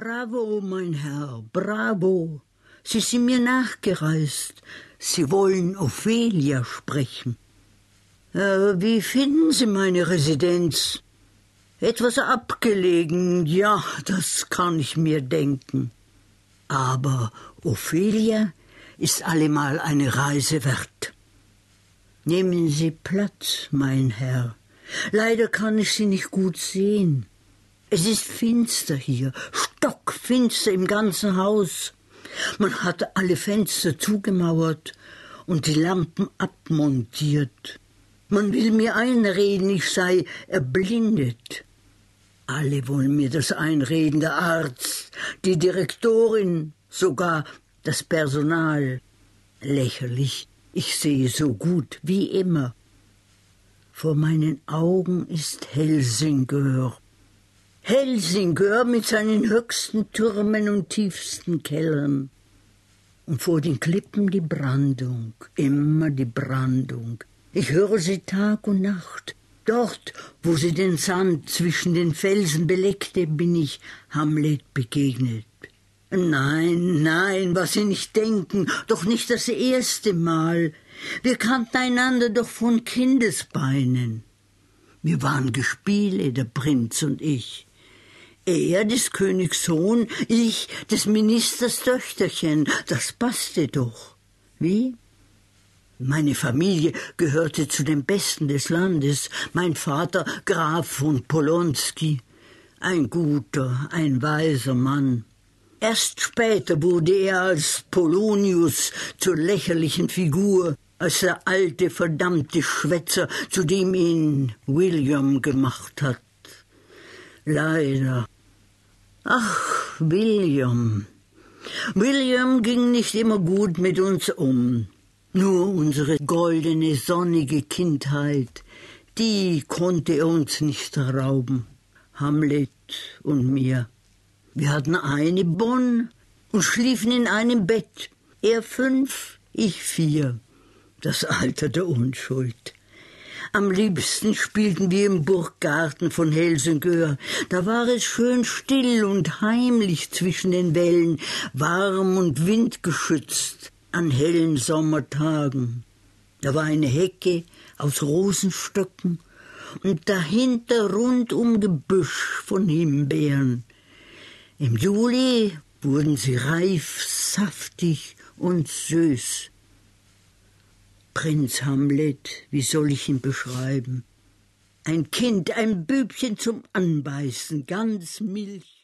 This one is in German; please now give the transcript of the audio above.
Bravo, mein Herr, bravo. Sie sind mir nachgereist. Sie wollen Ophelia sprechen. Äh, wie finden Sie meine Residenz? Etwas abgelegen, ja, das kann ich mir denken. Aber Ophelia ist allemal eine Reise wert. Nehmen Sie Platz, mein Herr. Leider kann ich Sie nicht gut sehen. Es ist finster hier, stockfinster im ganzen Haus. Man hat alle Fenster zugemauert und die Lampen abmontiert. Man will mir einreden, ich sei erblindet. Alle wollen mir das einreden, der Arzt, die Direktorin, sogar das Personal. Lächerlich, ich sehe so gut wie immer. Vor meinen Augen ist Helsingör. Helsingör mit seinen höchsten Türmen und tiefsten Kellern. Und vor den Klippen die Brandung, immer die Brandung. Ich höre sie Tag und Nacht. Dort, wo sie den Sand zwischen den Felsen belegte, bin ich Hamlet begegnet. Nein, nein, was Sie nicht denken, doch nicht das erste Mal. Wir kannten einander doch von Kindesbeinen. Wir waren Gespiele, der Prinz und ich. Er des Königs Sohn, ich des Ministers Töchterchen, das passte doch. Wie? Meine Familie gehörte zu den Besten des Landes, mein Vater Graf von Polonski, ein guter, ein weiser Mann. Erst später wurde er als Polonius zur lächerlichen Figur, als der alte verdammte Schwätzer, zu dem ihn William gemacht hat. Leider. Ach, William. William ging nicht immer gut mit uns um. Nur unsere goldene, sonnige Kindheit, die konnte er uns nicht rauben, Hamlet und mir. Wir hatten eine Bonn und schliefen in einem Bett, er fünf, ich vier, das Alter der Unschuld. Am liebsten spielten wir im Burggarten von Helsingör. Da war es schön still und heimlich zwischen den Wellen, warm und windgeschützt an hellen Sommertagen. Da war eine Hecke aus Rosenstöcken und dahinter rundum Gebüsch von Himbeeren. Im Juli wurden sie reif, saftig und süß. Prinz Hamlet, wie soll ich ihn beschreiben? Ein Kind, ein Bübchen zum Anbeißen, ganz Milch